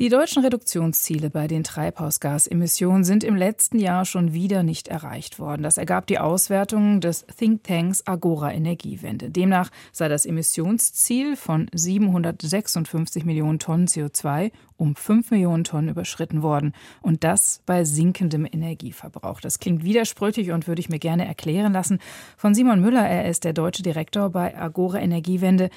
Die deutschen Reduktionsziele bei den Treibhausgasemissionen sind im letzten Jahr schon wieder nicht erreicht worden. Das ergab die Auswertung des Thinktanks Agora Energiewende. Demnach sei das Emissionsziel von 756 Millionen Tonnen CO2 um 5 Millionen Tonnen überschritten worden. Und das bei sinkendem Energieverbrauch. Das klingt widersprüchlich und würde ich mir gerne erklären lassen von Simon Müller. Er ist der deutsche Direktor bei Agora Energiewende.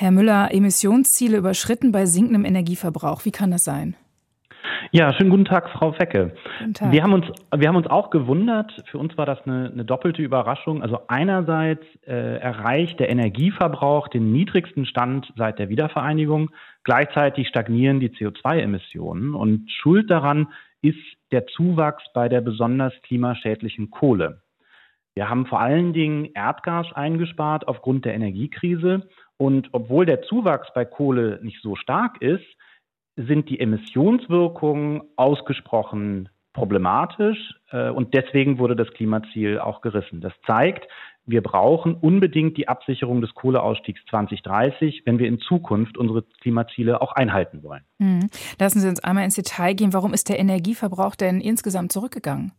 Herr Müller, Emissionsziele überschritten bei sinkendem Energieverbrauch. Wie kann das sein? Ja, schönen guten Tag, Frau Fecke. Guten Tag. Wir haben uns, wir haben uns auch gewundert. Für uns war das eine, eine doppelte Überraschung. Also einerseits äh, erreicht der Energieverbrauch den niedrigsten Stand seit der Wiedervereinigung. Gleichzeitig stagnieren die CO2-Emissionen und Schuld daran ist der Zuwachs bei der besonders klimaschädlichen Kohle. Wir haben vor allen Dingen Erdgas eingespart aufgrund der Energiekrise und obwohl der Zuwachs bei Kohle nicht so stark ist, sind die Emissionswirkungen ausgesprochen problematisch äh, und deswegen wurde das Klimaziel auch gerissen. Das zeigt, wir brauchen unbedingt die Absicherung des Kohleausstiegs 2030, wenn wir in Zukunft unsere Klimaziele auch einhalten wollen. Hm. Lassen Sie uns einmal ins Detail gehen. Warum ist der Energieverbrauch denn insgesamt zurückgegangen?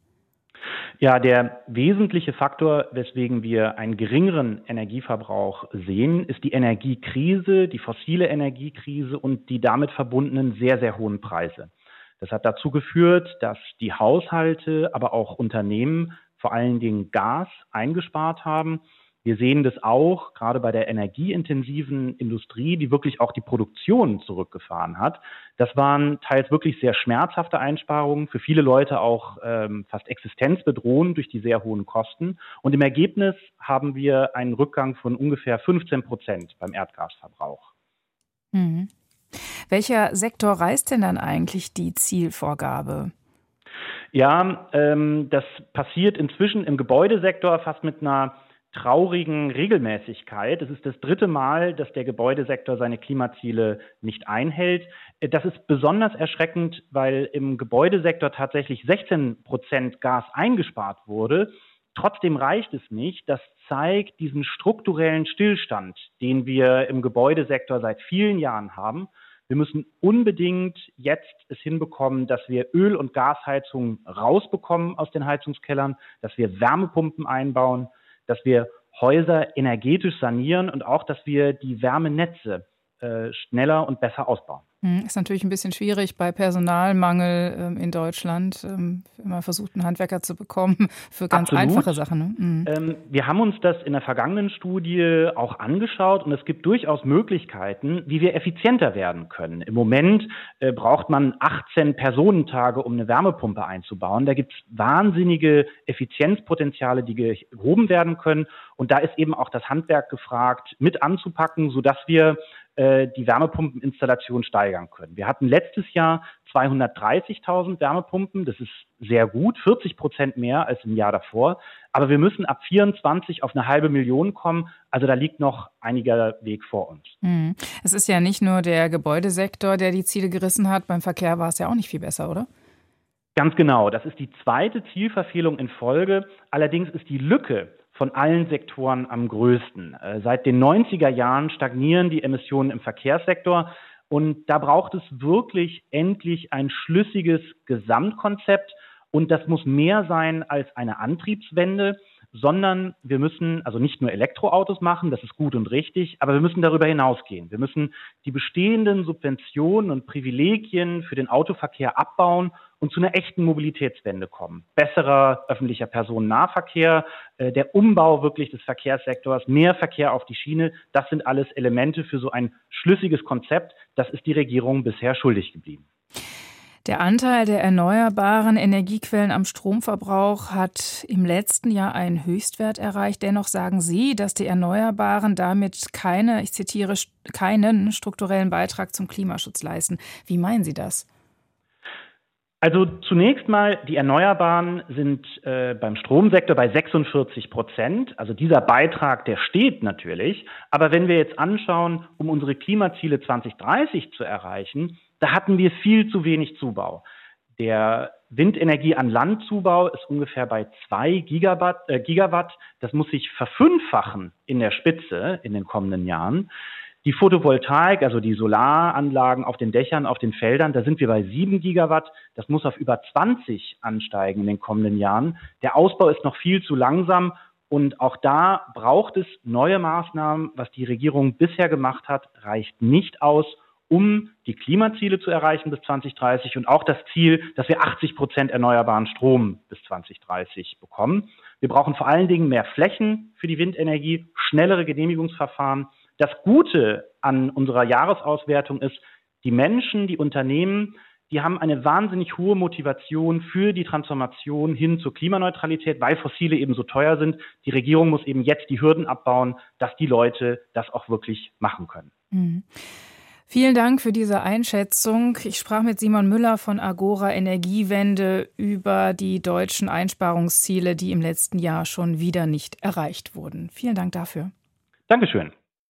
Ja, der wesentliche Faktor, weswegen wir einen geringeren Energieverbrauch sehen, ist die Energiekrise, die fossile Energiekrise und die damit verbundenen sehr, sehr hohen Preise. Das hat dazu geführt, dass die Haushalte, aber auch Unternehmen vor allen Dingen Gas eingespart haben wir sehen das auch gerade bei der energieintensiven Industrie, die wirklich auch die Produktion zurückgefahren hat. Das waren teils wirklich sehr schmerzhafte Einsparungen, für viele Leute auch ähm, fast existenzbedrohend durch die sehr hohen Kosten. Und im Ergebnis haben wir einen Rückgang von ungefähr 15 Prozent beim Erdgasverbrauch. Mhm. Welcher Sektor reißt denn dann eigentlich die Zielvorgabe? Ja, ähm, das passiert inzwischen im Gebäudesektor fast mit einer traurigen Regelmäßigkeit. Es ist das dritte Mal, dass der Gebäudesektor seine Klimaziele nicht einhält. Das ist besonders erschreckend, weil im Gebäudesektor tatsächlich 16 Prozent Gas eingespart wurde. Trotzdem reicht es nicht. Das zeigt diesen strukturellen Stillstand, den wir im Gebäudesektor seit vielen Jahren haben. Wir müssen unbedingt jetzt es hinbekommen, dass wir Öl- und Gasheizungen rausbekommen aus den Heizungskellern, dass wir Wärmepumpen einbauen dass wir Häuser energetisch sanieren und auch, dass wir die Wärmenetze äh, schneller und besser ausbauen. Hm, ist natürlich ein bisschen schwierig bei Personalmangel ähm, in Deutschland, ähm, immer versucht, einen Handwerker zu bekommen für ganz Absolut. einfache Sachen. Ne? Mhm. Ähm, wir haben uns das in der vergangenen Studie auch angeschaut und es gibt durchaus Möglichkeiten, wie wir effizienter werden können. Im Moment äh, braucht man 18 Personentage, um eine Wärmepumpe einzubauen. Da gibt es wahnsinnige Effizienzpotenziale, die gehoben werden können. Und da ist eben auch das Handwerk gefragt, mit anzupacken, sodass wir äh, die Wärmepumpeninstallation steigern können. Wir hatten letztes Jahr 230.000 Wärmepumpen. Das ist sehr gut, 40 Prozent mehr als im Jahr davor. Aber wir müssen ab 24 auf eine halbe Million kommen. Also da liegt noch einiger Weg vor uns. Hm. Es ist ja nicht nur der Gebäudesektor, der die Ziele gerissen hat. Beim Verkehr war es ja auch nicht viel besser, oder? Ganz genau. Das ist die zweite Zielverfehlung in Folge. Allerdings ist die Lücke von allen Sektoren am größten. Äh, seit den 90er Jahren stagnieren die Emissionen im Verkehrssektor. Und da braucht es wirklich endlich ein schlüssiges Gesamtkonzept. Und das muss mehr sein als eine Antriebswende, sondern wir müssen also nicht nur Elektroautos machen, das ist gut und richtig, aber wir müssen darüber hinausgehen. Wir müssen die bestehenden Subventionen und Privilegien für den Autoverkehr abbauen und zu einer echten Mobilitätswende kommen. Besserer öffentlicher Personennahverkehr, äh, der Umbau wirklich des Verkehrssektors, mehr Verkehr auf die Schiene, das sind alles Elemente für so ein schlüssiges Konzept. Das ist die Regierung bisher schuldig geblieben. Der Anteil der erneuerbaren Energiequellen am Stromverbrauch hat im letzten Jahr einen Höchstwert erreicht. Dennoch sagen Sie, dass die Erneuerbaren damit keine, ich zitiere, keinen strukturellen Beitrag zum Klimaschutz leisten. Wie meinen Sie das? Also zunächst mal, die Erneuerbaren sind äh, beim Stromsektor bei 46 Prozent. Also dieser Beitrag, der steht natürlich. Aber wenn wir jetzt anschauen, um unsere Klimaziele 2030 zu erreichen, da hatten wir viel zu wenig Zubau. Der Windenergie an Landzubau ist ungefähr bei zwei Gigawatt, äh, Gigawatt. Das muss sich verfünffachen in der Spitze in den kommenden Jahren. Die Photovoltaik, also die Solaranlagen auf den Dächern, auf den Feldern, da sind wir bei sieben Gigawatt. Das muss auf über 20 ansteigen in den kommenden Jahren. Der Ausbau ist noch viel zu langsam und auch da braucht es neue Maßnahmen. Was die Regierung bisher gemacht hat, reicht nicht aus, um die Klimaziele zu erreichen bis 2030 und auch das Ziel, dass wir 80 Prozent erneuerbaren Strom bis 2030 bekommen. Wir brauchen vor allen Dingen mehr Flächen für die Windenergie, schnellere Genehmigungsverfahren das Gute an unserer Jahresauswertung ist, die Menschen, die Unternehmen, die haben eine wahnsinnig hohe Motivation für die Transformation hin zur Klimaneutralität, weil Fossile eben so teuer sind. Die Regierung muss eben jetzt die Hürden abbauen, dass die Leute das auch wirklich machen können. Mhm. Vielen Dank für diese Einschätzung. Ich sprach mit Simon Müller von Agora Energiewende über die deutschen Einsparungsziele, die im letzten Jahr schon wieder nicht erreicht wurden. Vielen Dank dafür. Dankeschön.